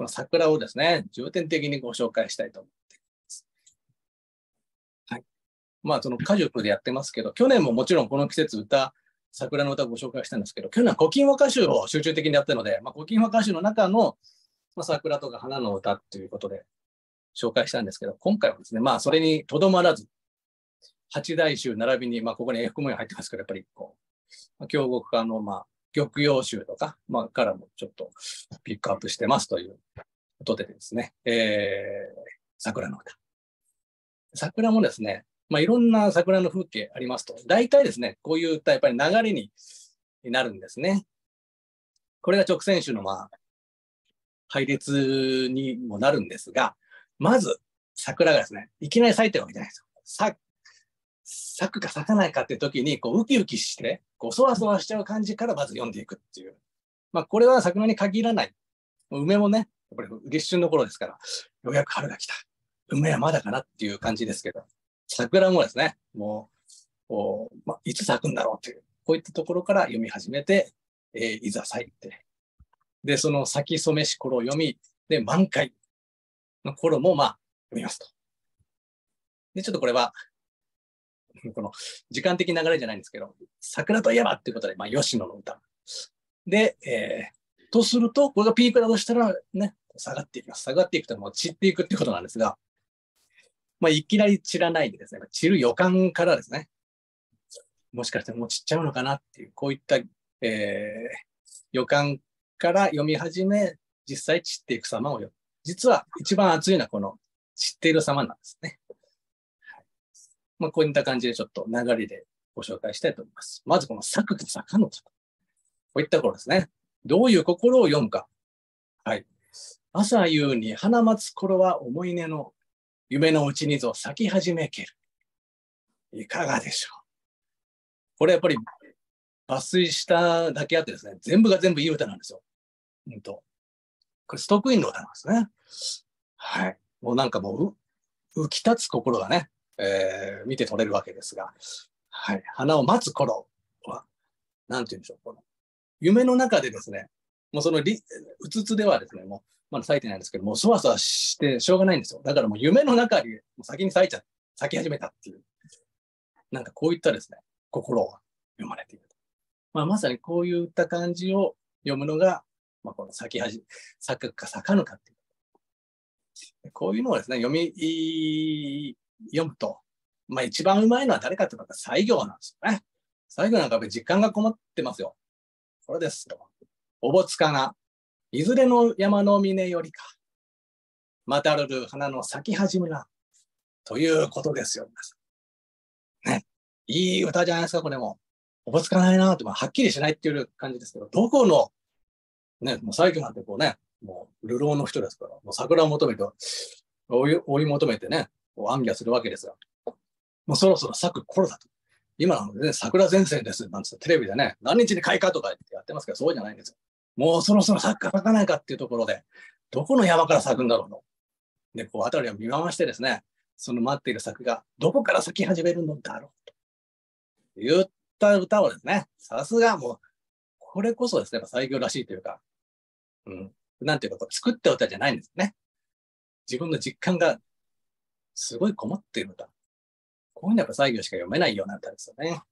この桜をですね、重点的にご紹介したいと思っています。はい。まあ、その家族でやってますけど、去年ももちろんこの季節歌、桜の歌をご紹介したんですけど、去年は古今和歌集を集中的にやったので、まあ、古今和歌集の中の、まあ、桜とか花の歌ということで紹介したんですけど、今回はですね、まあ、それにとどまらず、八大集並びに、まあ、ここに F 模様入ってますけど、やっぱりこう、京極化の、まあ、玉葉集とか、まあ、からもちょっとピックアップしてますということでですね、えー、桜の歌。桜もですね、まあ、いろんな桜の風景ありますと、大体ですね、こういう歌、やっぱり流れになるんですね。これが直線種の、まあ、配列にもなるんですが、まず、桜がですね、いきなり咲いてるわけじゃないですよ。咲くか咲かないかって時に、こう、ウキウキして、こう、そわそわしちゃう感じからまず読んでいくっていう。まあ、これは桜に限らない。梅もね、やっぱり立春の頃ですから、ようやく春が来た。梅はまだかなっていう感じですけど、桜もですね、もう、こうまあ、いつ咲くんだろうっていう、こういったところから読み始めて、えー、いざ咲いて、で、その咲き染めし頃を読み、で、満開の頃も、まあ、読みますと。で、ちょっとこれは、この時間的流れじゃないんですけど、桜といえばっていうことで、まあ、吉野の歌。で、えー、とすると、これがピークだとしたら、ね、下がっていきます。下がっていくともう散っていくってことなんですが、まあ、いきなり散らないでですね、散る予感からですね、もしかしてもう散っちゃうのかなっていう、こういった、えー、予感から読み始め、実際散っていく様を読む。実は一番熱いのはこの散っている様なんですね。まあ、こういった感じでちょっと流れでご紹介したいと思います。まずこの咲くと坂の坂。こういった頃ですね。どういう心を読むか。はい。朝夕に花待つ頃は思い出の夢のうちにぞ咲き始めける。いかがでしょうこれやっぱり抜粋しただけあってですね、全部が全部いい歌なんですよ。うんと。これストックインの歌なんですね。はい。もうなんかもう、浮き立つ心がね、えー、見て取れるわけですが、はい。花を待つ頃は、なんて言うんでしょう。この夢の中でですね、もうそのり、うつつではですね、もうまだ咲いてないんですけどもう、そわそわしてしょうがないんですよ。だからもう夢の中にもう先に咲いちゃ、咲き始めたっていう、なんかこういったですね、心を読まれていると。まあ、まさにこういった感じを読むのが、まあ、この咲き始め、咲くか咲かぬかっていう。こういうのをですね、読み、読むと、まあ一番うまいのは誰かっていうと、西行なんですよね。西行なんか実感がこもってますよ。これですよ。おぼつかがいずれの山の峰よりか、またるる花の咲き始めな、ということですよ。ね。いい歌じゃないですか、これも。おぼつかないなって、まあ、はっきりしないっていう感じですけど、どこの、ね、もう最近なんてこうね、もう、流浪の人ですから、もう桜を求めて、追い追い求めてね、こう暗夜するわけですが、もうそろそろ咲く頃だと。今なのでね、桜前線です、なんつってテレビでね、何日に開花とかやってますけど、そうじゃないんですよ。もうそろそろ咲くか咲かないかっていうところで、どこの山から咲くんだろうと。で、こう、辺りを見回してですね、その待っている咲がどこから咲き始めるのだろうと言った歌をですね、さすがもう、これこそですね、最強らしいというか、うん、なんていうか、作った歌じゃないんですね。自分の実感がすごいこもっている歌。こういうのはやっぱ西行しか読めないような歌ですよね。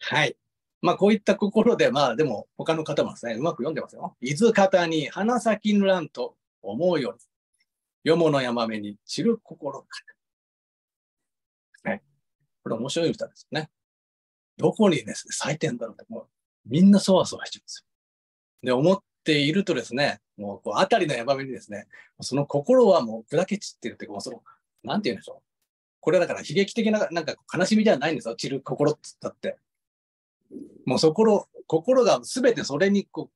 はい。まあこういった心で、まあでも他の方もですね、うまく読んでますよ。伊豆方に花咲きぬらんと思うように、よもの山目に散る心か。ね。これ面白い歌ですよね。どこにですね、咲いてんだろうって、もうみんなそわそわしちゃうんですよ。で、思っているとですね、もうこう、あたりの山目にですね、その心はもう砕け散ってるっていうか、もうその、なんて言うんでしょう。これだから悲劇的な、なんか悲しみではないんですよ。散る心って言ったって。もうそこ心が全てそれにこ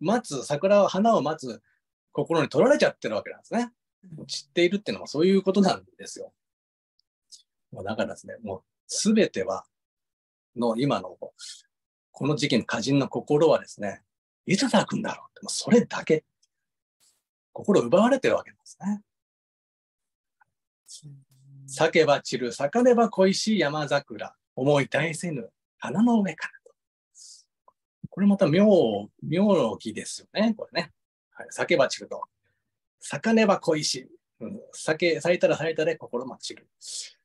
う待つ桜を花を待つ心に取られちゃってるわけなんですね。散っているっていうのはそういうことなんですよ。もうだからですね、もう全てはの今のこの時期の歌人の心はですね、いつ咲くんだろうって、それだけ心奪われてるわけですね。咲けば散る、咲かねば恋しい山桜、思い絶えせぬ花の上からと。これまた妙、妙義ですよね、これね。はい、酒ば散ると。咲かねば恋し、うん、酒咲いたら咲いたで心も散る。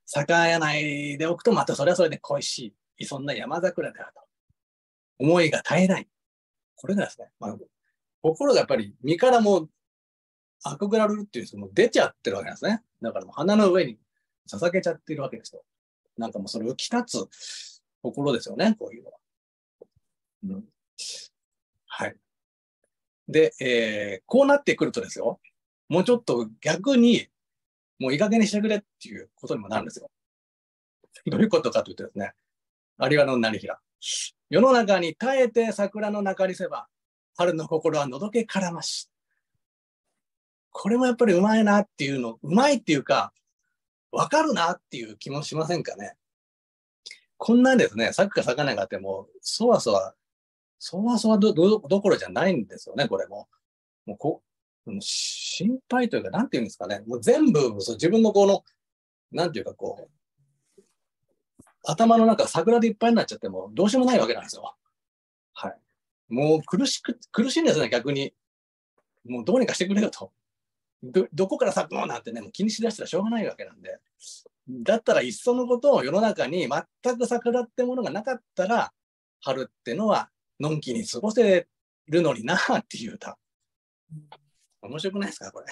咲かないでおくとまたそれはそれで恋しい。そんな山桜であると。思いが絶えない。これがですね、まあ、心がやっぱり身からもうアクグラルっていうのも出ちゃってるわけなんですね。だからもう鼻の上に捧げちゃってるわけですよ。なんかもうそれ浮き立つ心ですよね、こういうのは。うん、はい。で、えー、こうなってくるとですよ、もうちょっと逆に、もういい加減にしてくれっていうことにもなるんですよ。どういうことかというとですね、有賀の成平。世の中に耐えて桜の中にせば、春の心はのどけからまし。これもやっぱりうまいなっていうの、うまいっていうか、わかるなっていう気もしませんかね。こんなですね、咲くか咲かないかってもう、そわそわ、そわそわどどどころじゃないんですよね、これも。もうこ心配というか、なんていうんですかね、もう全部そう自分のこの、なんていうかこう、頭の中桜でいっぱいになっちゃってもどうしようもないわけなんですよ。はい。もう苦しく、苦しいんですね、逆に。もうどうにかしてくれよと。ど、どこから咲くのなんてね、もう気にしだしたらしょうがないわけなんで。だったらいっそのことを世の中に全く桜ってものがなかったら、春ってのはのんきに過ごせるのになっていう歌。面白くないですか、これ。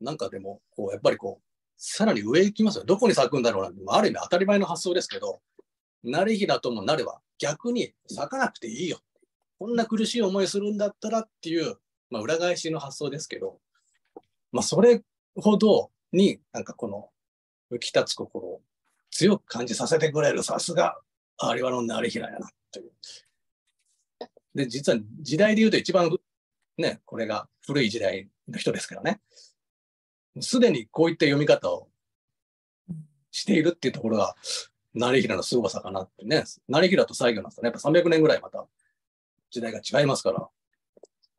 なんかでも、こう、やっぱりこう、さらに上行きますよ。どこに咲くんだろうなんて、ある意味当たり前の発想ですけど、成りだともなれば逆に咲かなくていいよ。こんな苦しい思いするんだったらっていう、まあ、裏返しの発想ですけど、まあ、それほどになんかこの浮き立つ心を強く感じさせてくれる、さすが、有馬の成平やな、という。で、実は時代で言うと一番ね、これが古い時代の人ですからね。すでにこういった読み方をしているっていうところが、成平の凄さかなってね。成平と西行なんですね。やっぱ300年ぐらいまた時代が違いますから。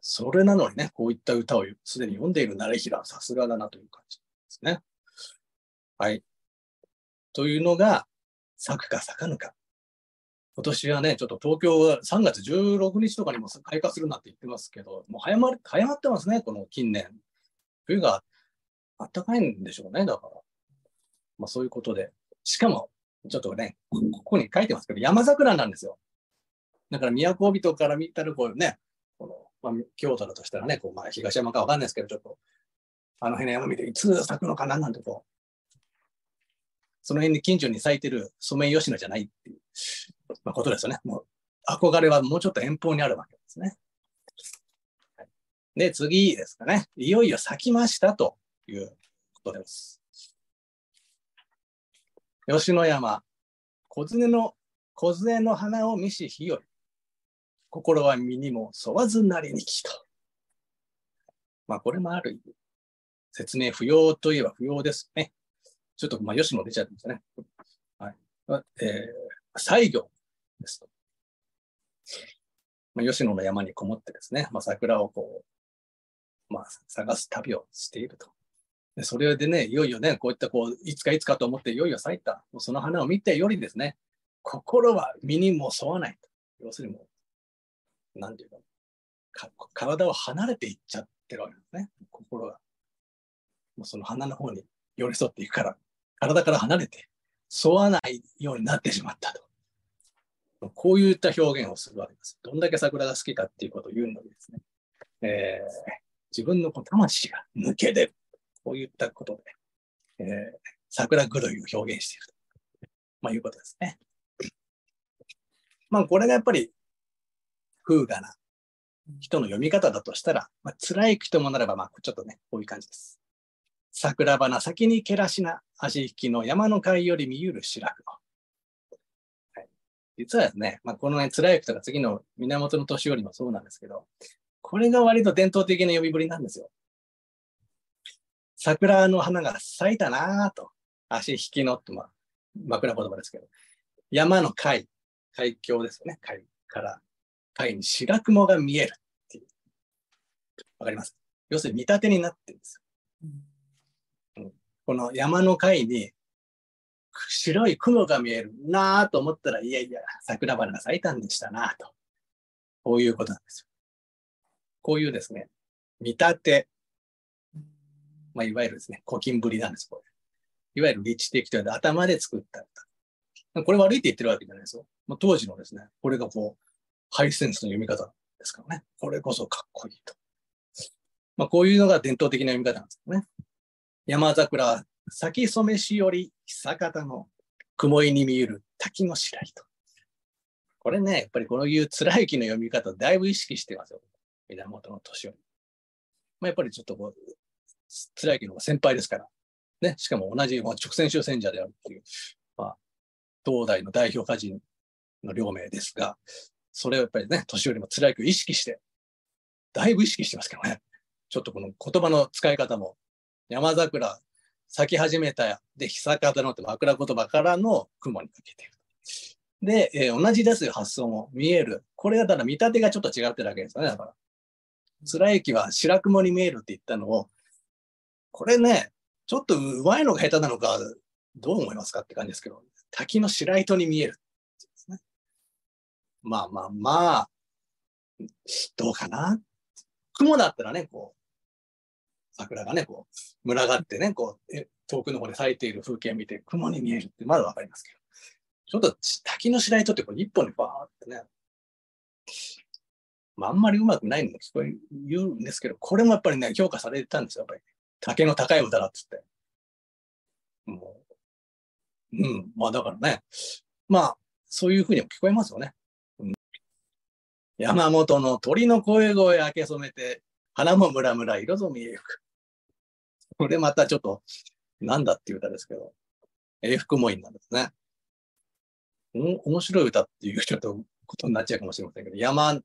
それなのにね、こういった歌をすでに読んでいる成平、さすがだなという感じですね。はい。というのが、咲くか咲かぬか。今年はね、ちょっと東京は3月16日とかにも開花するなって言ってますけど、もう早ま早まってますね、この近年。冬があったかいんでしょうね、だから。まあそういうことで。しかも、ちょっとね、ここに書いてますけど、山桜なんですよ。だから都人から見たらこうね、この、まあ、京都だとしたらね、こうまあ、東山かわかんないですけど、ちょっと、あの辺の山見ていつ咲くのかななんてこう、その辺に近所に咲いてるソメイヨシノじゃないっていう、まあ、ことですよね。もう憧れはもうちょっと遠方にあるわけですね。で、次ですかね。いよいよ咲きましたということです。吉野山、小杖の、小杖の花を見し日より、心は身にも沿わずなりにきと。まあ、これもある意味、説明不要といえば不要ですね。ちょっと、まあ、吉野出ちゃってましたね。はい。えー、西行ですと。まあ、吉野の山にこもってですね、まあ、桜をこう、まあ、探す旅をしていると。でそれでね、いよいよね、こういったこう、いつかいつかと思っていよいよ咲いた、もうその花を見てよりですね、心は身にも沿わないと。要するにもう、なんていうか、体を離れていっちゃってるわけですね、心が。もうその花の方に寄り添っていくから、体から離れて、沿わないようになってしまったと。こういった表現をするわけです。どんだけ桜が好きかっていうことを言うのにですね、えー、自分のこ魂が抜け出る。こういったことで、えー、桜狂いを表現していると、まあ、いうことですね。まあ、これがやっぱり風雅な人の読み方だとしたら、まあ、辛い人もなれば、まあ、ちょっとね、こういう感じです。桜花先にけらしな足引きの山の海より見ゆる白くの。はい、実はですね、まあ、このね、貫之とか次の源の年寄りもそうなんですけど、これが割と伝統的な呼びぶりなんですよ。桜の花が咲いたなぁと、足引きのって、まあ、枕言葉ですけど、山の海、海峡ですよね、海から。海に白雲が見えるっていう。わかります？要するに見立てになってるんですよ。うん、この山の海に白い雲が見えるなぁと思ったら、いやいや、桜花が咲いたんでしたなぁと。こういうことなんですよ。こういうですね、見立て、まあ、いわゆるですね、古今ぶりなんです、これ。いわゆる立地的というのは頭で作った歌。これ悪いって言ってるわけじゃないですよ。まあ、当時のですね、これがこう、ハイセンスの読み方ですからね。これこそかっこいいと。まあ、こういうのが伝統的な読み方なんですよね。山桜、咲き染めしより久方の雲井に見える滝の白糸。これね、やっぱりこのいう貫之の読み方、だいぶ意識してますよ。源の年寄り。まあ、やっぱりちょっとこう、貫之の先輩ですから。ね、しかも同じ、まあ、直線主戦者であるっていう、まあ、東大の代表歌人の両名ですが、それをやっぱりね、年寄りも貫之を意識して、だいぶ意識してますけどね。ちょっとこの言葉の使い方も、山桜咲き始めたやで、久方のって枕言葉からの雲にかけてる。で、えー、同じですよ、発想も見える。これがただ見立てがちょっと違ってるだけですよね、だから。貫之は白雲に見えるって言ったのを、これね、ちょっとうまいのが下手なのか、どう思いますかって感じですけど、滝の白糸に見える、まあまあまあ、どうかな？雲だったらね、こう、桜がね、こう、群がってね、こう、遠くの方で咲いている風景を見て、雲に見えるってまだわかりますけど、ちょっと滝の白糸ってこう一本にバーってね、まあ、あんまりうまくないのも聞こえ言うんですけど、これもやっぱりね、評価されてたんですよ、やっぱり。竹の高い歌だっつって。もう、うん、まあだからね、まあ、そういうふうにも聞こえますよね。うん、山本の鳥の声声明け染めて、花もムラムラ色ぞ見えゆく。これまたちょっと、なんだっていう歌ですけど、永福もいなんですね。お面白い歌っていうちょっとことになっちゃうかもしれませんけど、山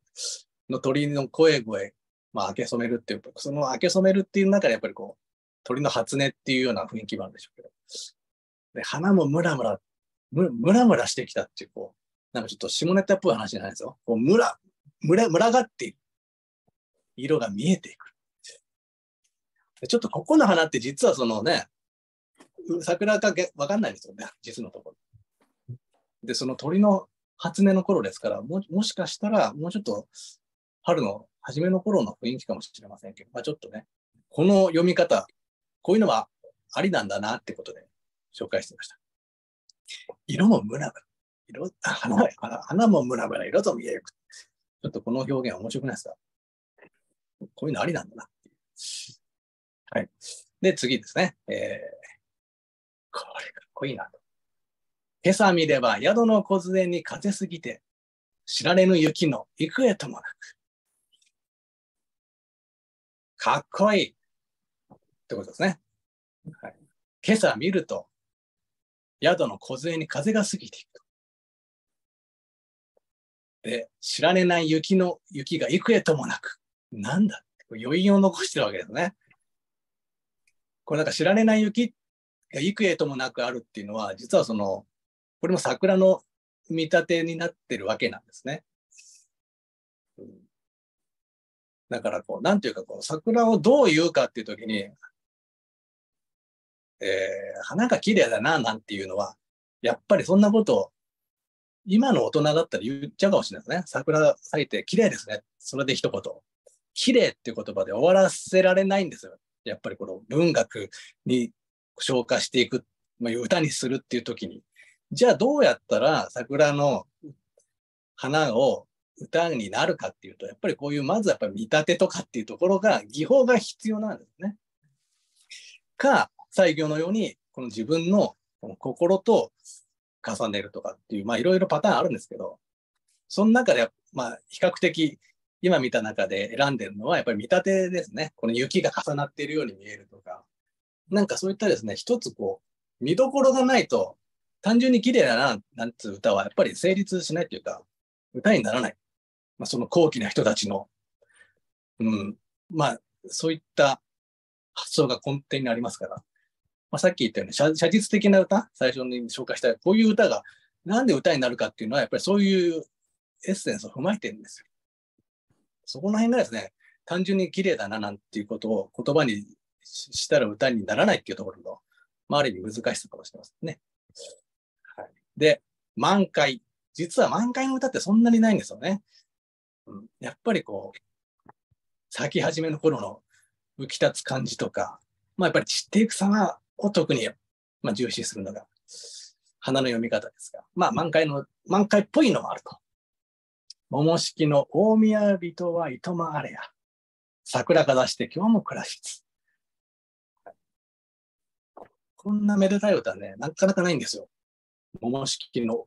の鳥の声声、まあ、明け染めるっていう、その明け染めるっていう中でやっぱりこう、鳥の初音っていうような雰囲気もあるんでしょうけど、で花もムラムラ、ムラムラしてきたっていう、こう、なんかちょっと下ネタっぽい話じゃないですよ。こう、ムラ、ムラ、ムラがっている。色が見えていく。ちょっとここの花って実はそのね、桜かわかんないですよね、実のところ。で、その鳥の初音の頃ですから、ももしかしたらもうちょっと春の初めの頃の雰囲気かもしれませんけど、まあ、ちょっとね、この読み方、こういうのはありなんだなってことで紹介してました。色もムラムラ。色花花もムラムラ、色と見える。ちょっとこの表現面白くないですか？こういうのありなんだなっていう。はい。で、次ですね。えー、これかっこいいなと。今朝見れば宿の梢に風すぎて、知られぬ雪の幾重ともなく。かっこいいってことですね。はい、今朝見ると、宿の梢に風が過ぎていくと。で、知られない雪の雪が幾重ともなく、なんだって余韻を残してるわけですね。これなんか知られない雪が幾重ともなくあるっていうのは、実はその、これも桜の見立てになってるわけなんですね。だからこう、なんていうかこう、桜をどう言うかっていう時に、えー、花が綺麗だな、なんていうのは、やっぱりそんなことを、今の大人だったら言っちゃうかもしれないですね。桜咲いて綺麗ですね。それで一言。綺麗っていう言葉で終わらせられないんですよ。やっぱりこの文学に消化していく、まあ、歌にするっていう時に。じゃあどうやったら桜の花を歌になるかっていうと、やっぱりこういう、まずやっぱり見立てとかっていうところが、技法が必要なんですね。か、西行のように、この自分のこの心と重ねるとかっていう、まあいろいろパターンあるんですけど、その中で、まあ比較的今見た中で選んでるのはやっぱり見立てですね。この雪が重なっているように見えるとか、なんかそういったですね、一つこう、見どころがないと単純に綺麗だな、なんつう歌はやっぱり成立しないというか、歌にならない。まあ、その高貴な人たちの、うん、まあ、そういった発想が根底にありますから、まあ、さっき言ったように写、実的な歌、最初に紹介したこういう歌が、なんで歌になるかっていうのは、やっぱりそういうエッセンスを踏まえてるんですよ。そこの辺がですね、単純に綺麗だななんていうことを言葉にしたら歌にならないっていうところの、まあ、ある意味難しさかもしれませんね。で、満開。実は満開の歌ってそんなにないんですよね。うん、やっぱりこう、咲き始めの頃の浮き立つ感じとか、まあやっぱり散っていく様を特に、まあ、重視するのが花の読み方ですが、まあ満開の、満開っぽいのもあると。桃式の大宮人はいとまあれや。桜が出して今日も暮らしつ。こんなめでたい歌はね、なかなかないんですよ。桃式の。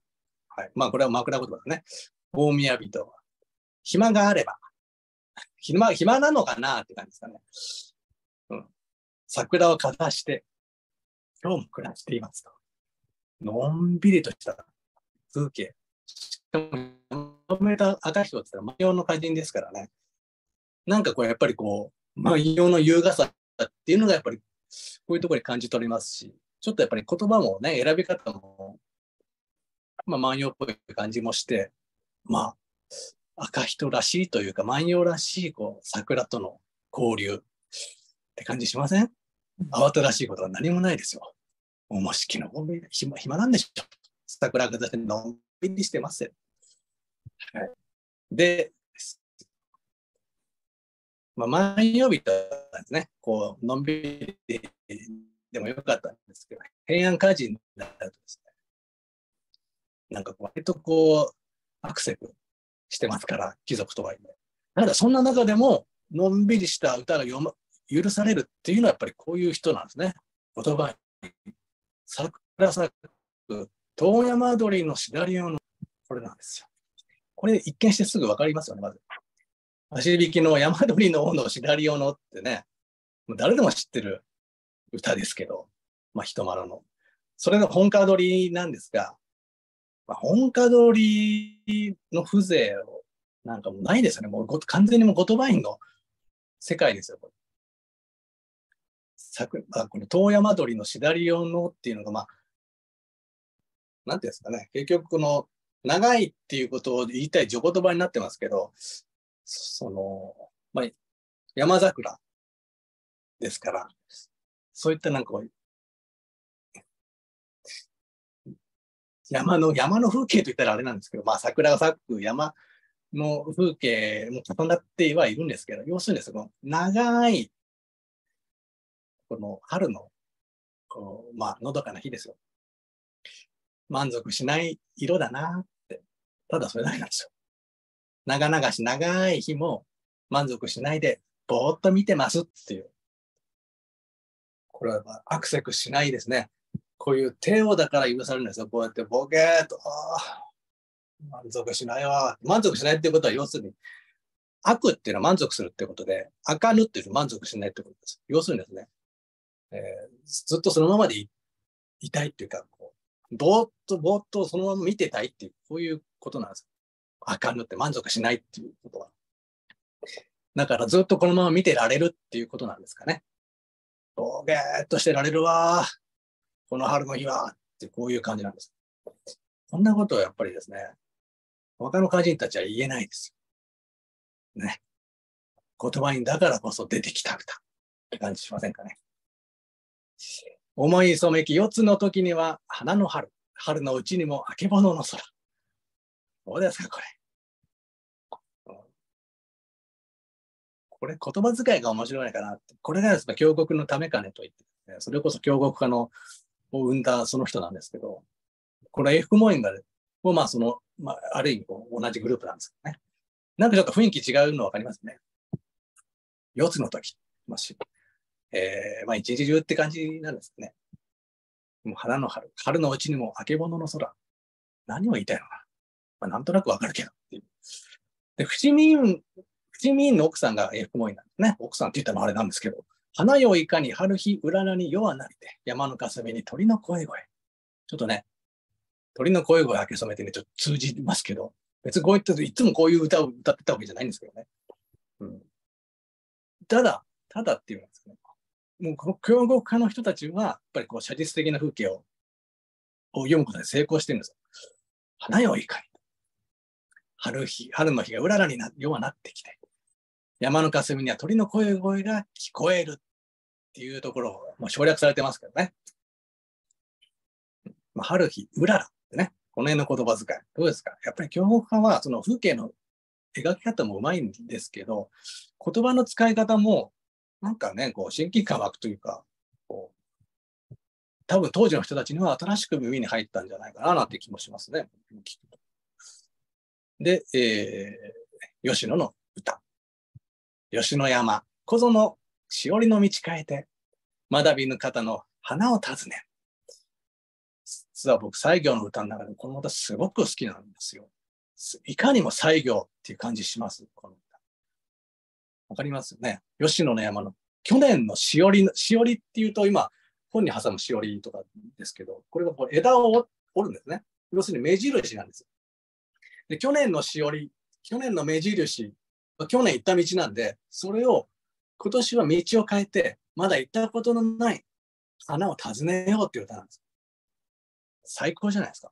はい。まあこれは枕言葉だね。大宮人は。暇があれば。暇、暇なのかなって感じですかね。うん。桜をかざして、今日も暮らしていますと。のんびりとした風景。しかも、めた赤人って言ったら万葉の歌人ですからね。なんかこれやっぱりこう、万葉の優雅さっていうのがやっぱりこういうところに感じ取れますし、ちょっとやっぱり言葉もね、選び方も、まあ万葉っぽい感じもして、まあ、赤人らしいというか、万葉らしいこう桜との交流って感じしません？慌ただしいことは何もないですよ。おもしきの暇暇なんでしょ。桜がのんびりしてます。はい、で、まあ、万曜日とですね、こう、のんびりでもよかったんですけど、平安歌人になるとですね、なんか割とこう、アクセプしてますから、貴族とはいえ。なんかそんな中でも、のんびりした歌が読ま許されるっていうのはやっぱりこういう人なんですね。言葉に桜咲く、遠山鳥のシナリオの、これなんですよ。これ一見してすぐ分かりますよね、まず。足引きの山鳥の王のシナリオのってね、もう誰でも知ってる歌ですけど、まあ、人丸の。それが本家取りなんですが、まあ、本家取りの風情をなんかもうないですよね。もう完全にもう言葉員の世界ですよ、これ。作あこの遠山鳥のしだり用のっていうのが、まあ、なんていうんですかね、結局この長いっていうことを言いたい序言葉になってますけど、その、まあ、山桜ですから、そういったなんか山の、山の風景と言ったらあれなんですけど、まあ桜が咲く山の風景も重なってはいるんですけど、要するにですね、長いこの春の、こうまあ、のどかな日ですよ。満足しない色だなって。ただそれだけなんですよ。長々し長い日も満足しないで、ぼーっと見てますっていう。これはアクセクしないですね。こういう手をだから許されるんですよ。こうやってボケーっと、満足しないわ。満足しないっていうことは要するに、悪っていうのは満足するってことで、あかぬっていうのは満足しないってことです。要するにですね、えー、ずっとそのままでいいたいっていうか、こうぼーっとぼーっとそのまま見てたいっていう、こういうことなんです。あかんのって満足しないっていうことは。だからずっとこのまま見てられるっていうことなんですかね。ぼげーっとしてられるわ。この春の日は。ってこういう感じなんです。こんなことはやっぱりですね、他の歌人たちは言えないですね。言葉にだからこそ出てきた歌って感じしませんかね。思い染めき四つの時には花の春、春のうちにもあけぼのの空。どうですか、これ？これ言葉遣いが面白いかなって。これがですね、京極のためかねと言って、ね、それこそ京極家のを生んだその人なんですけど、これ英福門院が、もまあその、まあ、ある意味こう同じグループなんですけどね。なんかちょっと雰囲気違うの分かりますね。四つの時。まあ、えー、まあ一日中って感じなんですね。もう花の春、春のうちにもあけぼの空。何を言いたいのかまあ、なんとなくわかるけどっていう。で、伏見院、伏見院の奥さんが英福門院なんですね。奥さんって言ったのはあれなんですけど、花よいかに春日うららに夜はなりて、山のかすみに鳥の声声。ちょっとね、鳥の声声明け染めてね、ちょっと通じますけど、別にこう言っていつもこういう歌を歌ってたわけじゃないんですけどね。うん、ただ、ただっていうんですかね。もうこの強豪家の人たちは、やっぱりこう写実的な風景をを読むことで成功してるんですよ。花よいかに。春日、春の日がうららにな、夜はなってきて、山の霞には鳥の声声が聞こえるっていうところを、もう省略されてますけどね。まあ、春日、うららってね、この辺の言葉遣い。どうですか？やっぱり強豪家は、その風景の描き方もうまいんですけど、言葉の使い方も、なんかね、こう、親近感湧くというか、こう、多分当時の人たちには新しく耳に入ったんじゃないかな、なんて気もしますね。で、えー、吉野の歌。吉野山、小園、しおりの道変えて、まだびぬ方の花を訪ね。実は僕、西行の歌の中でこの歌すごく好きなんですよ。いかにも西行っていう感じします、この。わかりますよね。吉野の山の去年のしおり、しおりっていうと今、本に挟むしおりとかですけど、これがこう枝を折るんですね。要するに目印なんですで、去年のしおり、去年の目印去年行った道なんで、それを今年は道を変えて、まだ行ったことのない花を訪ねようっていう歌なんです。最高じゃないですか。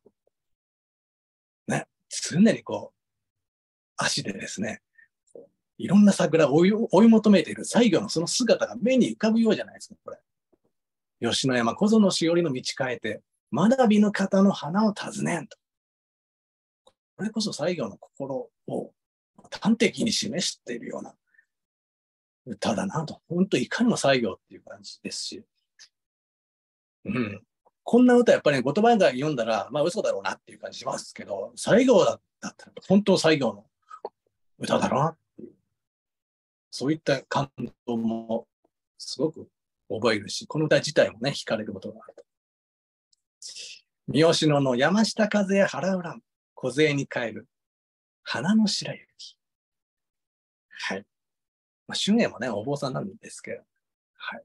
ね。常にこう、足でですね、いろんな桜を追い追い求めている西行のその姿が目に浮かぶようじゃないですか、これ。吉野山小園しおりの道変えて、まだ美の方の花を訪ねんと。これこそ西行の心を端的に示しているような歌だなと。本当いかにも西行っていう感じですし。うん。こんな歌やっぱり、ね、言葉が読んだら、まあ嘘だろうなっていう感じしますけど、西行だったら本当西行の歌だろうな。そういった感動もすごく覚えるし、この歌自体もね、惹かれることがあると。三好野の山下風や原浦、小勢に帰る花の白雪。はい。まあ、春英もね、お坊さんなんですけど、はい。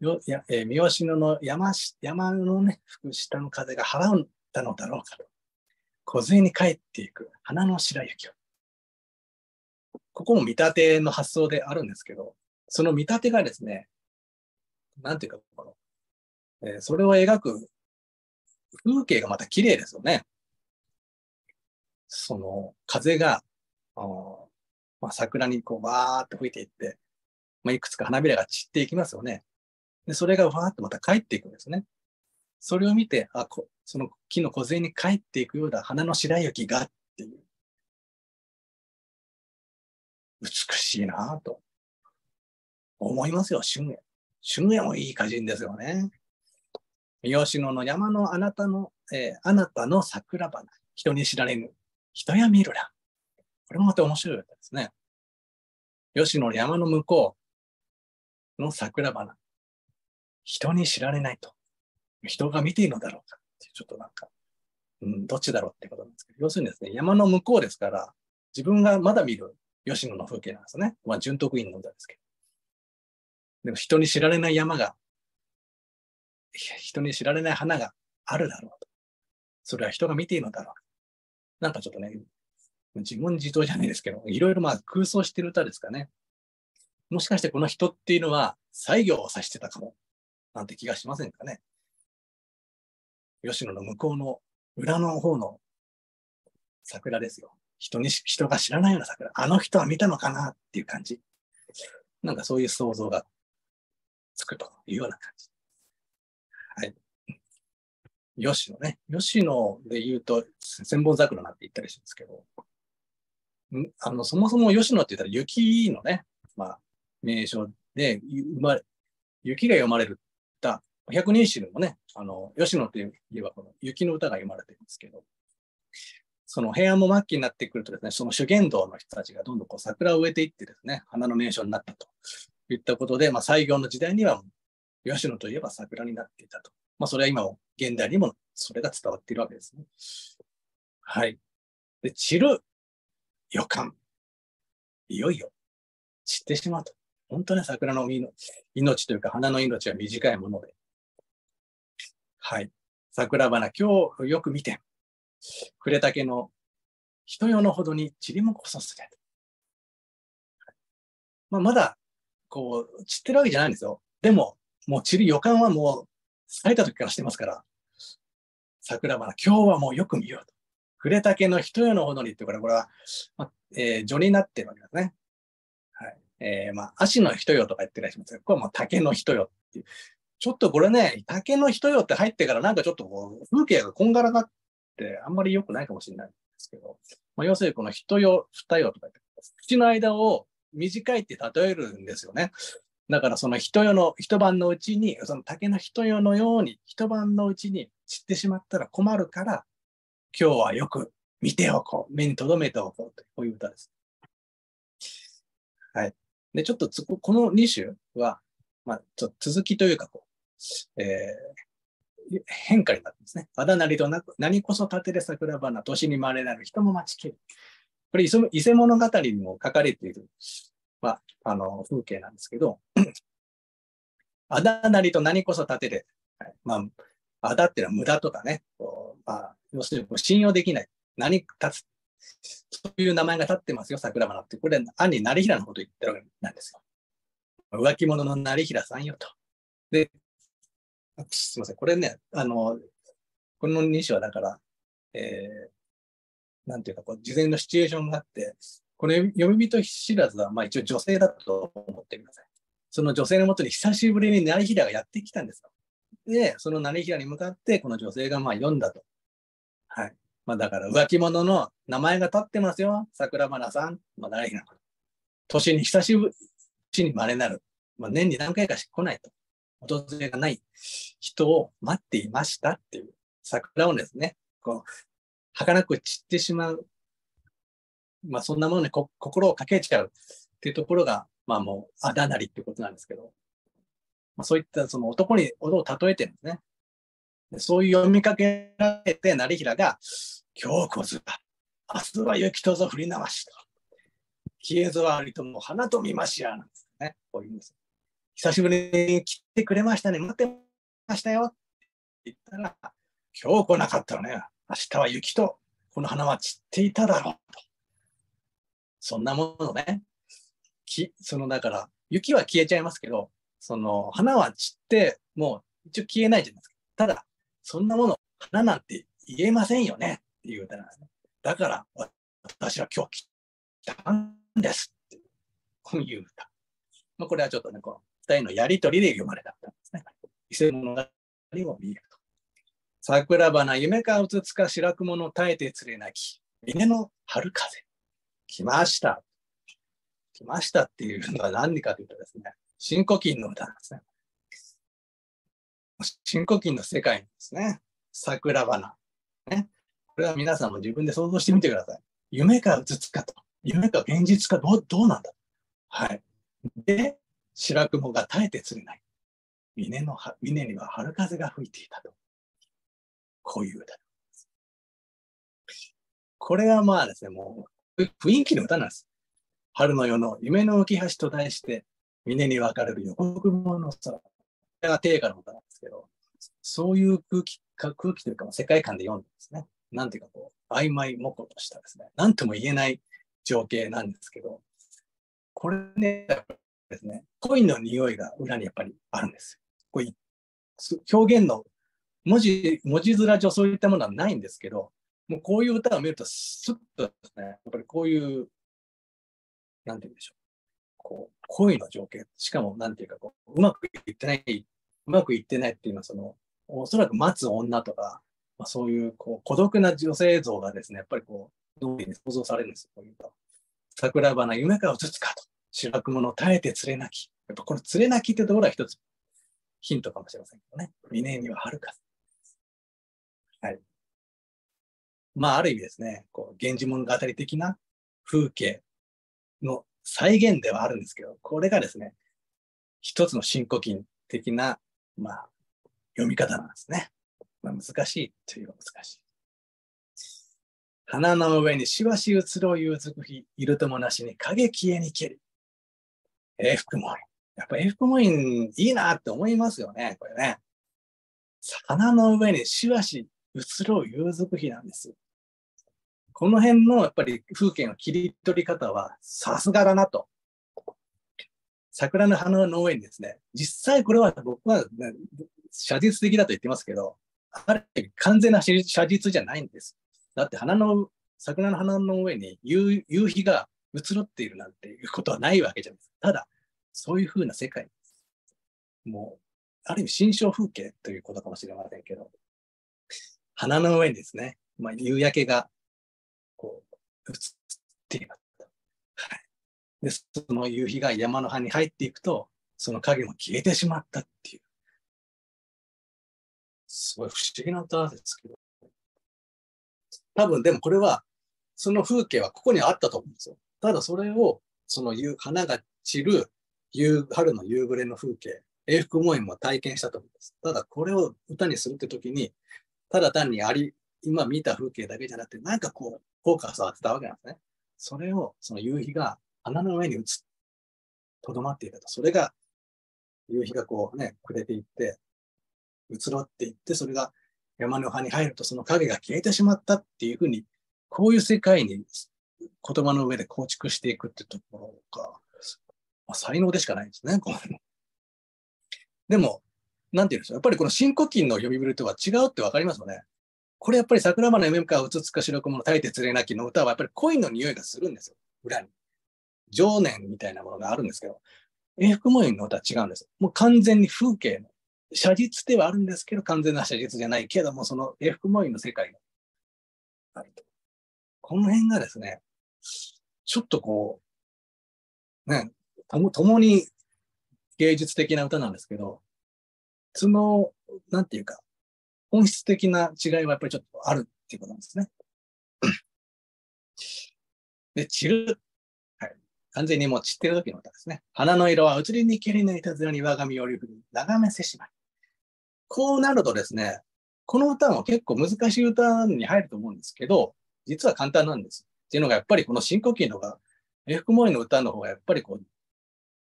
よやえー、三好野の山山のね、福下の風が払ったのだろうかと。梢に帰っていく花の白雪を。ここも見立ての発想であるんですけど、その見立てがですね、なんていうか、この、えー、それを描く風景がまた綺麗ですよね。その風が、あまあ、桜にこうわーって吹いていって、まあ、いくつか花びらが散っていきますよね。で、それがわーっとまた帰っていくんですね。それを見て、あ、こその木の梢に帰っていくような花の白雪がっていう。美しいなと思いますよ、春夜。春夜もいい歌人ですよね。三好野の山のあなたの、えー、あなたの桜花、人に知られぬ人や見るら。これもまた面白いですね。吉野の山の向こうの桜花。人に知られないと。人が見ているのだろうかってちょっとなんか、うん、どっちだろうってことなんですけど、要するにですね、山の向こうですから、自分がまだ見る吉野の風景なんですね。まあ、純徳院の歌ですけど。でも人に知られない山が、人に知られない花があるだろうと。それは人が見ているのだろう。なんかちょっとね、自問自答じゃないですけど、いろいろまあ空想してる歌ですかね。もしかしてこの人っていうのは、西行を指してたかも、なんて気がしませんかね。吉野の向こうの裏の方の桜ですよ。人に、人が知らないような桜。あの人は見たのかなっていう感じ。なんかそういう想像がつくというような感じ。はい。吉野ね。吉野で言うと、千本桜なんて言ったりするんですけど、あの、そもそも吉野って言ったら雪のね、まあ、名称で、生まれ、雪が読まれる歌、百人一首でもね、あの、吉野って言えばこの雪の歌が読まれてるんですけど、その平安も末期になってくるとですね、その修験道の人たちがどんどんこう桜を植えていってですね、花の名所になったといったことで、まあ、西行の時代には吉野といえば桜になっていたと。まあ、それは今も現代にもそれが伝わっているわけですね。はい。で、散る予感。いよいよ散ってしまうと。本当ね、桜の命というか花の命は短いもので。はい。桜花、今日よく見て、暮れ竹の人用のほどに塵もこそすれ。まあ、まだ、こう、散ってるわけじゃないんですよ。でも、もう散る予感はもう咲いた時からしてますから、桜花、今日はもうよく見ようと。触れたけの人よのほどにってこれ、これは、まあ、えー、序になってるわけですね。はい。えー、まあ、足の人よとか言ってらっしゃいますこれはもう竹の人よっていう。ちょっとこれね、竹の人よって入ってからなんかちょっとこう、風景がこんがらがってあんまり良くないかもしれないんですけど、まあ、要するにこの人よ、二よとか言って、口の間を短いって例えるんですよね。だからその一夜の、一晩のうちに、その竹の一夜のように、一晩のうちに散ってしまったら困るから、今日はよく見ておこう。目に留めておこうと。こういう歌です。はい。で、ちょっとこの2首は、まあ、ちょっと続きというか、こう、えー、変化になってますね。あだなりとなく、何こそ立てる桜花、年にまれなる人も待ちきる。これ、伊勢物語にも書かれている、まあ、あの、風景なんですけど、あだなりと何こそ立てる。はい、まあ、あだっていうのは無駄とかね、こうまあ、要するに信用できない。何立つ。そういう名前が立ってますよ、桜花って。これ、兄成平のこと言ってるわけなんですよ。浮気者の成平さんよと。で、すみません、これね、あの、この2種はだから、えー、なんていうか、こう、事前のシチュエーションがあって、この読み人知らずは、まあ一応女性だと思ってください。その女性のもとに久しぶりに成平がやってきたんですよ。で、その成平に向かって、この女性がまあ読んだと。はい。まあだから浮気者の名前が立ってますよ。桜花さん。まあ誰な年に久しぶりに稀なる。まあ年に何回かしか来ないと。訪れがない人を待っていましたっていう桜をですね、こう、儚く散ってしまう。まあそんなものに心をかけちゃうっていうところが、まあもうあだなりっていうことなんですけど、まあ、そういったその男に音を例えてるんですね。そういう読みかけられて、成平が、今日こずだ。明日は雪とぞ降り流しと。消えずはありとも花と見ましや。なんですね。こういうんです。久しぶりに来てくれましたね。待ってましたよ。って言ったら、今日来なかったらね、明日は雪とこの花は散っていただろうと。そんなものね。きそのだから、雪は消えちゃいますけど、その花は散って、もう一応消えないじゃないですか。ただ、そんなもの、花なんて言えませんよねっていう歌なんですね。だから、私は今日来たんですって、こういう歌。まあ、これはちょっとね、この二人のやりとりで読まれた歌ですね。伊勢物語を見ると。桜花、夢かうつつか白雲の耐えて連れなき、峰の春風。来ました。来ましたっていうのは何かというとですね、新古今の歌なんですね。新古今の世界ですね。桜花。ね。これは皆さんも自分で想像してみてください。夢かうつつかと。夢か現実かどうどうなんだはい。で、白雲が絶えて釣れない。峰の峰には春風が吹いていたと。こういう歌です。これはまあですね、もう雰囲気の歌なんです。春の夜の夢の浮き橋と題して、峰に分かれる予告雲の空。これが定価のことなんですけど、そういう空気か、空気というか、世界観で読んでですね、なんていうかこう、曖昧模倣としたですね、なんとも言えない情景なんですけど、これね、ですね、恋の匂いが裏にやっぱりあるんです。こう表現の文字、文字面上そういったものはないんですけど、もうこういう歌を見ると、スッとですね、やっぱりこういう、なんて言うんでしょう。こう、恋の情景、しかも、なんていうかこう、うまくいってない、うまくいってないっていうのは、その、おそらく待つ女とか、まあ、そういうこう孤独な女性像がですね、やっぱりこう、脳裏に想像されるんですよ、こういうと。桜花夢かうつつかと、白雲の耐えて連れなき。やっぱこの連れなきってところは一つヒントかもしれませんけどね。峰には遥か。はい。まあ、ある意味ですね、こう、源氏物語的な風景の再現ではあるんですけど、これがですね、一つの深呼吸的な、まあ、読み方なんですね。まあ、難しいというのは難しい。花の上にしばし移ろうゆうずく日、いるともなしに影消えにけり。永福門。やっぱ永福門院いいなって思いますよね、これね。花の上にしばし移ろうゆうずく日なんです。この辺のやっぱり風景の切り取り方はさすがだなと。桜の花の上にですね、実際これは僕は、ね、写実的だと言ってますけど、ある意味完全な写実じゃないんです。だって花の、桜の花の上に夕夕日が移ろっているなんていうことはないわけじゃないですか。ただ、そういうふうな世界もう、ある意味新象風景ということかもしれませんけど、花の上にですね、まあ、夕焼けがこう、映っています。はい。で、その夕日が山の葉に入っていくと、その影も消えてしまったっていう。すごい不思議な歌ですけど。多分でもこれは、その風景はここにあったと思うんですよ。ただそれを、その花が散る夕春の夕暮れの風景、永福萌園も体験したと思うんです。ただこれを歌にするって時に、ただ単にあり、今見た風景だけじゃなくて、なんかこう、効果が触ってたわけなんですね。それを、その夕日が花の上に映っとどまっていたと。それが、夕日がこうね、暮れていって、移ろっていって、それが山の葉に入るとその影が消えてしまったっていうふうに、こういう世界に言葉の上で構築していくってところが、まあ、才能でしかないんですね。こでも、なんて言うんでしょう。やっぱりこの深呼吸の読みぶりとは違うってわかりますよね。これやっぱり桜花の夢かうつつか白くもの大鉄連なきの歌はやっぱり恋の匂いがするんですよ。裏に。情念みたいなものがあるんですけど、永福門院の歌は違うんです。もう完全に風景の写実ではあるんですけど、完全な写実じゃないけども、その永福門院の世界があると。この辺がですね、ちょっとこう、ね、とも、共に芸術的な歌なんですけど、その、なんていうか、本質的な違いはやっぱりちょっとあるっていうことなんですね。で、散る。はい。完全にもう散ってる時の歌ですね。花の色は移りにけり抜いたずらに我が身より降り、眺めせしまい。こうなるとですね、この歌も結構難しい歌に入ると思うんですけど、実は簡単なんです。っていうのがやっぱりこの深呼吸のが、エフクモイの歌の方がやっぱりこう、やっ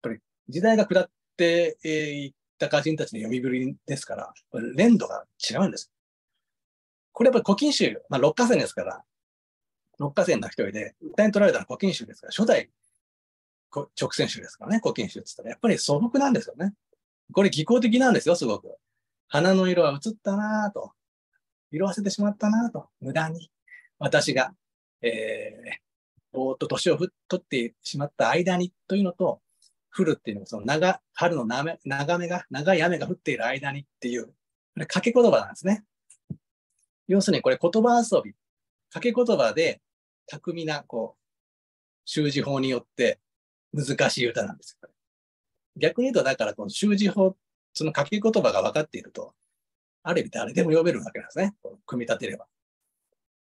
ぱり時代が下っていった歌人たちの読みぶりですから、連度が違うんです。これやっぱり古今集、まあ六花線ですから、六花線の一人で、歌に取られたのは古今集ですから、初代直線集ですからね、古今集って言ったら、やっぱり素朴なんですよね。これ技巧的なんですよ、すごく。花の色は映ったなぁと、色あせてしまったなぁと、無駄に。私が、えー、ぼーっと年を取ってしまった間にというのと、降るっていうのは、その長、春の長めが、長い雨が降っている間にっていう、これ掛け言葉なんですね。要するにこれ言葉遊び。掛け言葉で巧みな、こう、習字法によって難しい歌なんですよ。逆に言うと、だからこの習字法その書き言葉が分かっていると、ある意味誰でも読めるわけなんですね。組み立てれば。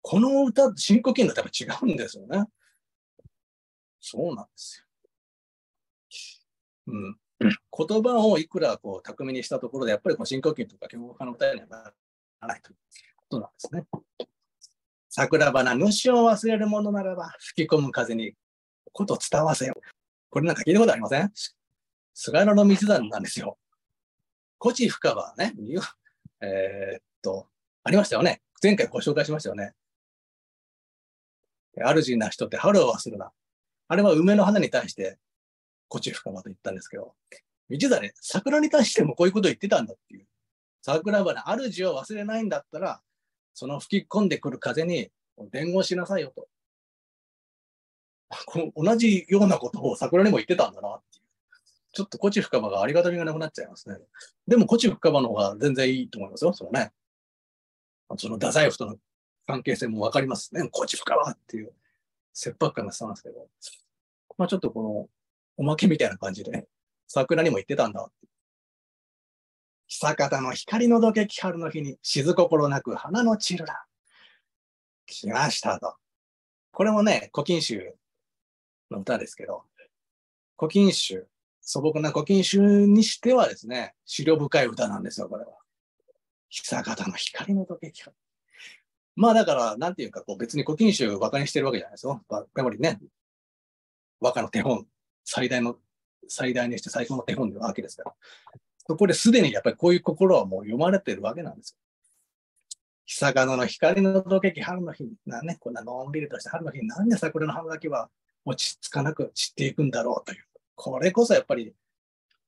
この歌、深呼吸の歌は違うんですよね。そうなんですよ。うん。言葉をいくらこう巧みにしたところで、やっぱりこう深呼吸とか教科の歌にはならないということなんですね。桜花、主を忘れるものならば、吹き込む風にこと伝わせよ。これなんか聞いたことありません？菅原道真なんですよ。古地深川ね、えー、っと、ありましたよね。前回ご紹介しましたよね。主な人って春を忘るな。あれは梅の花に対して、古地深川と言ったんですけど、道真、桜に対してもこういうことを言ってたんだっていう。桜花、主を忘れないんだったら、その吹き込んでくる風に伝言しなさいよと。同じようなことを桜にも言ってたんだなっていう。ちょっとコチ深場がありがたみがなくなっちゃいますね。でもコチ深場の方が全然いいと思いますよ、そのね。その太宰府との関係性もわかりますね。コチ深場っていう切迫感が伝わるんですけど。まあちょっとこのおまけみたいな感じで、桜にも言ってたんだ。久方の光のどけき春の日に静心なく花の散るら。来ましたと。これもね、古今集の歌ですけど、古今集素朴な古今集にしてはですね、資料深い歌なんですよ、これは。久方の光の時計まあだから、なんていうか、こう別に古今集を馬鹿にしてるわけじゃないですよ。やっぱりね、和歌の手本、最大の、最大にして最高の手本なわけですから。そこですでにやっぱりこういう心はもう読まれてるわけなんですよ。久方の光の時計春の日に、なね、こんなのんびりとした春の日になんで桜の葉だけは落ち着かなく散っていくんだろうという。これこそやっぱり、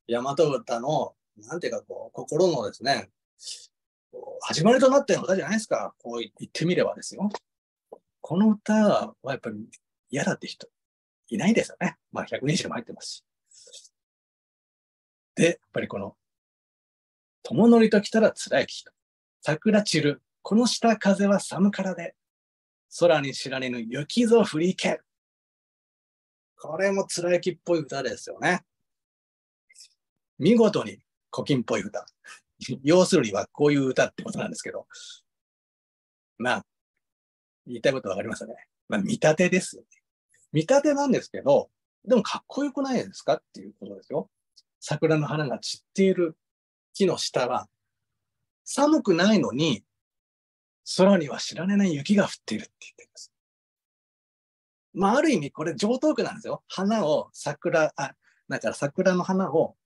大和歌の、なんていうかこう、心のですね、始まりとなった歌じゃないですか。こう言ってみればですよ。この歌はやっぱり嫌だって人いないですよね。まあ100人以上も入ってますし。で、やっぱりこの、友乗りと来たら辛い人。桜散る。この下風は寒からで。空に知られぬ雪ぞ降りけ。これも貫之っぽい歌ですよね。見事に古今っぽい歌。要するにはこういう歌ってことなんですけど。まあ、言いたいことわかりますよね。まあ、見立てですよね。見立てなんですけど、でもかっこよくないですかっていうことですよ。桜の花が散っている木の下は、寒くないのに、空には知られない雪が降っているって言ってるんです。まあ、ある意味これ上等句なんですよ。花を桜、あ、だから桜の花を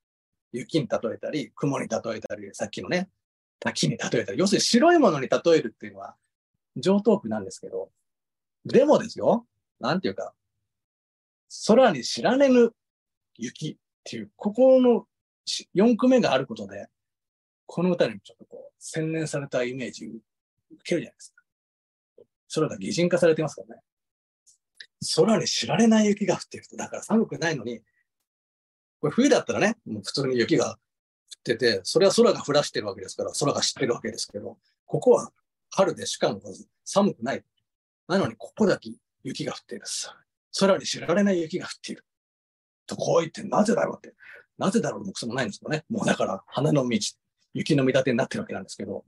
雪に例えたり、雲に例えたり、さっきのね、滝に例えたり、要するに白いものに例えるっていうのは上等句なんですけど、でもですよ、なんていうか、空に知られぬ雪っていう、ここの4句目があることで、この歌にもちょっとこう、洗練されたイメージ受けるじゃないですか。空が擬人化されてますからね。空に知られない雪が降っていると。だから寒くないのに、これ冬だったらね、もう普通に雪が降ってて、それは空が降らしてるわけですから、空が知ってるわけですけど、ここは春でしかも寒くない。なのにここだけ雪が降っている。空に知られない雪が降っている。とこう言ってなぜだろうって。なぜだろうのくそもないんですよね。もうだから花の道、雪の見立てになってるわけなんですけど、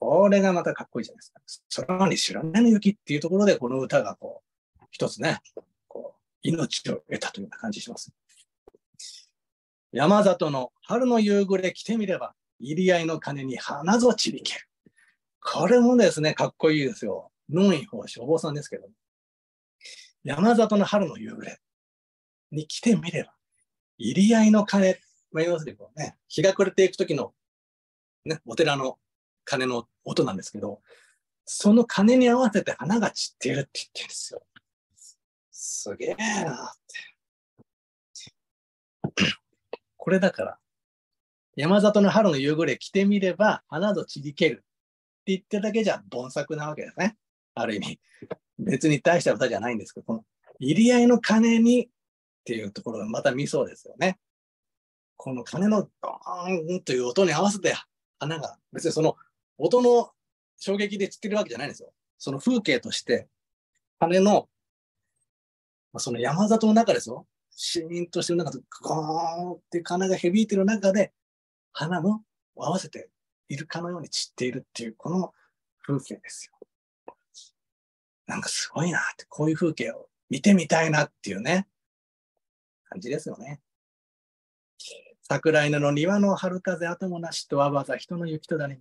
これがまたかっこいいじゃないですか。空に知らない雪っていうところでこの歌がこう、一つね、こう、命を得たというような感じします。山里の春の夕暮れ来てみれば、入り合いの鐘に花ぞちりける。これもですね、かっこいいですよ。ノンイ法師お坊さんですけど。山里の春の夕暮れに来てみれば、入り合いの鐘、まあ、要するにこうね、日が暮れていくときの、ね、お寺の鐘の音なんですけど、その鐘に合わせて花が散っているって言ってるんですよ。すげえなって。これだから、山里の春の夕暮れ着てみれば、花と散りけるって言ってるだけじゃ盆作なわけですね。ある意味。別に大した歌じゃないんですけど、この入り合いの鐘にっていうところがまた見そうですよね。この鐘のドーンという音に合わせて花が、別にその音の衝撃で散ってるわけじゃないんですよ。その風景として、鐘の、その山里の中ですよ。シーンとしてる中で、ゴーンって金が響いてる中で、花も合わせているかのように散っているっていう、この風景ですよ。なんかすごいなって、こういう風景を見てみたいなっていうね、感じですよね。桜犬の庭の春風後もなしとわわざ人の雪とだに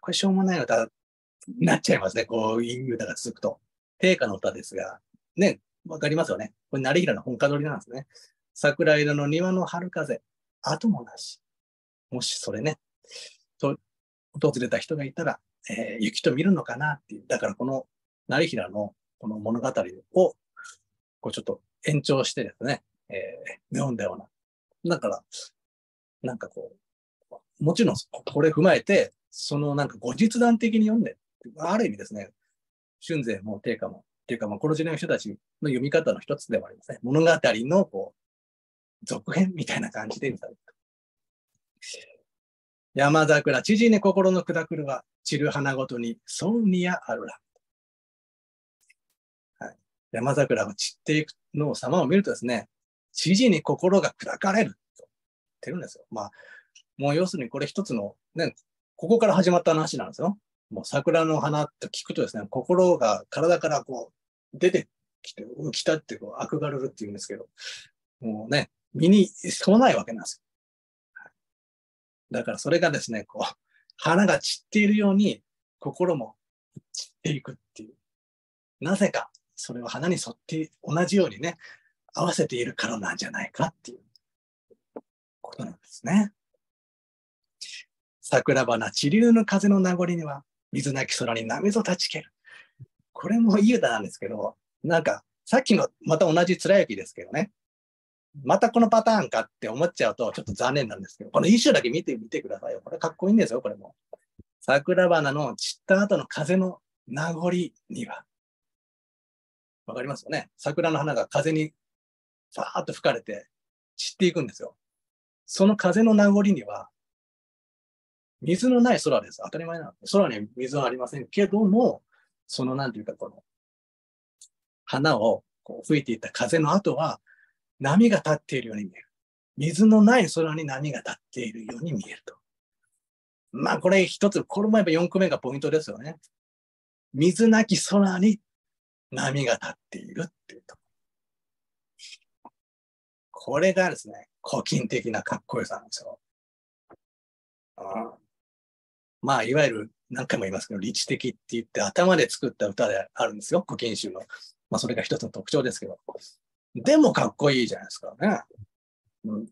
これしょうもない歌になっちゃいますね。こういう歌が続くと。定価の歌ですが、ね、わかりますよね。これ、成平の本家取りなんですね。桜色の庭の春風、後もなし。もしそれね、と訪れた人がいたら、えー、雪と見るのかなっていう。だからこの成平のこの物語を、こうちょっと延長してですね、えー、読んだような。だから、なんかこう、もちろんこれ踏まえて、そのなんか後日談的に読んで、ある意味ですね、春勢も定価もっていうか、まあ、この時代の人たちの読み方の一つでもありますね。物語の、こう、続編みたいな感じで見た山桜、知事に心の砕くるは、散る花ごとに、ソウニアあるら。はい、山桜が散っていくのを様を見るとですね、知事に心が砕かれると言ってるんですよ。まあ、もう要するにこれ一つの、ね、ここから始まった話なんですよ。もう桜の花って聞くとですね、心が体からこう出てきて、来たってこう、アクガルルって言うんですけど、もうね、身にそうないわけなんですよ。だからそれがですね、こう、花が散っているように、心も散っていくっていう。なぜか、それは花に沿って同じようにね、合わせているからなんじゃないかっていうことなんですね。桜花、地流の風の名残には、水なき空に波ぞ立ちける。これもいい歌なんですけど、なんか、さっきのまた同じ貫之ですけどね、またこのパターンかって思っちゃうとちょっと残念なんですけど、この一首だけ見てみてくださいよ。これかっこいいんですよ、これも。桜花の散った後の風の名残には。わかりますよね桜の花が風にファーッと吹かれて散っていくんですよ。その風の名残には、水のない空です。当たり前なの。空に水はありませんけども、そのなんていうか、この、花をこう吹いていた風の後は波が立っているように見える。水のない空に波が立っているように見えると。まあこれ一つ、これもやっぱ4個目がポイントですよね。水なき空に波が立っているっていうと。これがですね、古今的なかっこよさなんですよ。あまあ、いわゆる何回も言いますけど、理知的って言って頭で作った歌であるんですよ、古今集の。まあ、それが一つの特徴ですけど。でもかっこいいじゃないですかね。うん、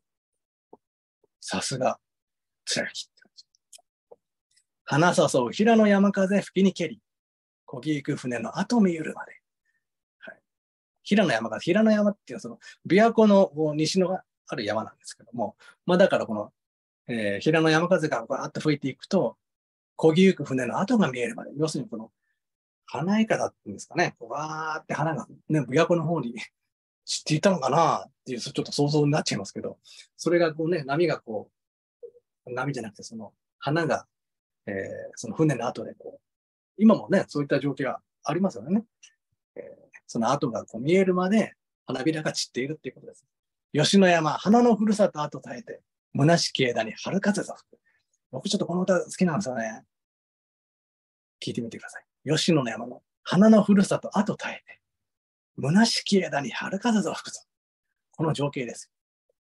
さすが、貫き。花誘う平の山風吹きにけり、こぎ行く船の後見ゆるまで。はい、平の山風、平の山っていうのはその、琵琶湖の西のある山なんですけども、まあだからこの、えー、平の山風がバーッと吹いていくと、漕ぎ行く船の跡が見えるまで、要するにこの、花いかだっていうんですかね、わーって花がね、琵琶湖の方に 散っていたのかなっていう、ちょっと想像になっちゃいますけど、それがこうね、波がこう、波じゃなくてその花が、えー、その船の後でこう、今もね、そういった状況がありますよね。えー、その後がこう見えるまで花びらが散っているっていうことです。吉野山、花のふるさと後絶えて、虚しき枝に春風が吹く。僕ちょっとこの歌好きなんですよね。聞いてみてください。吉野の山の花のふるさと後絶えて、虚しき枝に春風が吹くぞ。この情景です。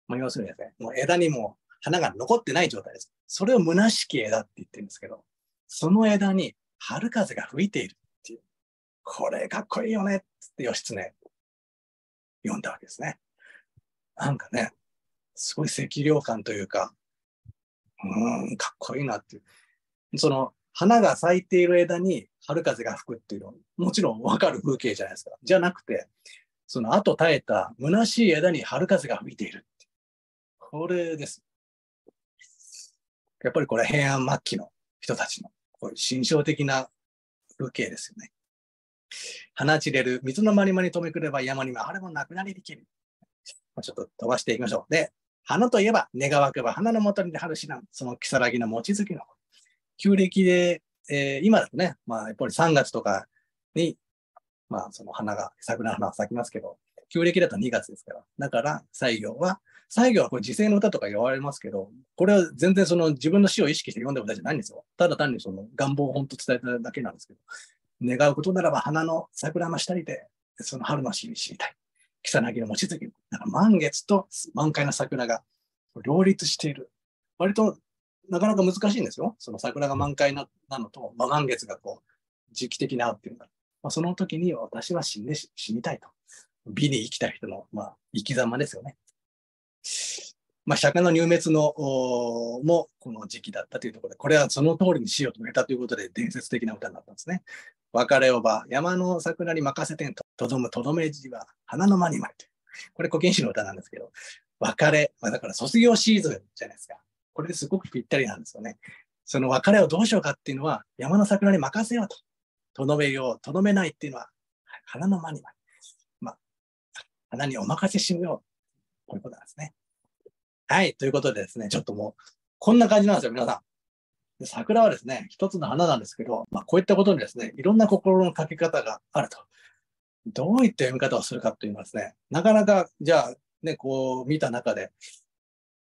まあ、要するにですね、もう枝にも花が残ってない状態です。それを虚しき枝って言ってるんですけど、その枝に春風が吹いているっていう。これかっこいいよねって義経読んだわけですね。なんかね、すごい赤涼感というか、うん、かっこいいなっていう。その、花が咲いている枝に春風が吹くっていうの、もちろんわかる風景じゃないですか。じゃなくて、その後絶えた虚しい枝に春風が吹いているこれです。やっぱりこれ平安末期の人たちのこういう心象的な風景ですよね。花散れる水のまりまに止めくれば山にはあれもなくなりできる。ちょっと飛ばしていきましょう。で、花といえば、願わくば花のもとに春しなその如月の餅つきの。旧暦で、えー、今だとね、まあやっぱり3月とかに、まあその花が、桜の花が咲きますけど、旧暦だと2月ですから。だから、西行は、西行はこれ時世の歌とか言われますけど、これは全然その自分の死を意識して読んだ歌じゃないんですよ。ただ単にその願望を本当伝えただけなんですけど、願うことならば花の桜の下にて、その春の死に知りたい。草薙の望月。だか満月と満開の桜が両立している。割となかなか難しいんですよ。その桜が満開なのと、まあ、満月がこう時期的なっていうのが。まあ、その時に私は死んで死にたいと。美に生きた人の、まあ、生き様ですよね。まあ、釈迦の入滅のもこの時期だったというところで、これはその通りに死を遂げたということで伝説的な歌になったんですね。別れをば山の桜に任せてんと、とどむとどめじは花の間にまい。これ古今集の歌なんですけど、別れ、まあ、だから卒業シーズンじゃないですか。これですごくぴったりなんですよね。その別れをどうしようかっていうのは、山の桜に任せようと。とどめよう、とどめないっていうのは、花の間にまい。まあ、花にお任せしよう。こういうことなんですね。はい。ということでですね、ちょっともう、こんな感じなんですよ、皆さん。桜はですね、一つの花なんですけど、まあ、こういったことにですね、いろんな心のかけ方があると。どういった読み方をするかと言いうのはですね、なかなか、じゃあ、ね、こう見た中で、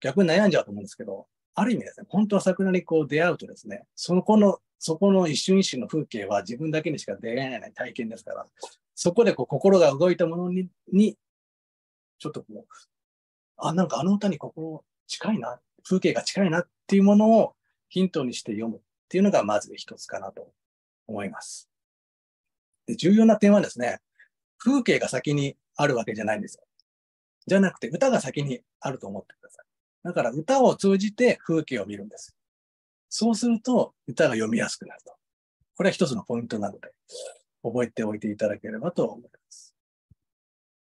逆に悩んじゃうと思うんですけど、ある意味ですね、本当は桜にこう出会うとですね、その子の、そこの一瞬一瞬の風景は自分だけにしか出会えない体験ですから、そこでこう心が動いたものに、にちょっとこう、あ、なんかあの歌に心近いな、風景が近いなっていうものをヒントにして読むっていうのがまず一つかなと思います。で重要な点はですね、風景が先にあるわけじゃないんですよ。じゃなくて歌が先にあると思ってください。だから歌を通じて風景を見るんです。そうすると歌が読みやすくなると。これは一つのポイントなので、覚えておいていただければと思います。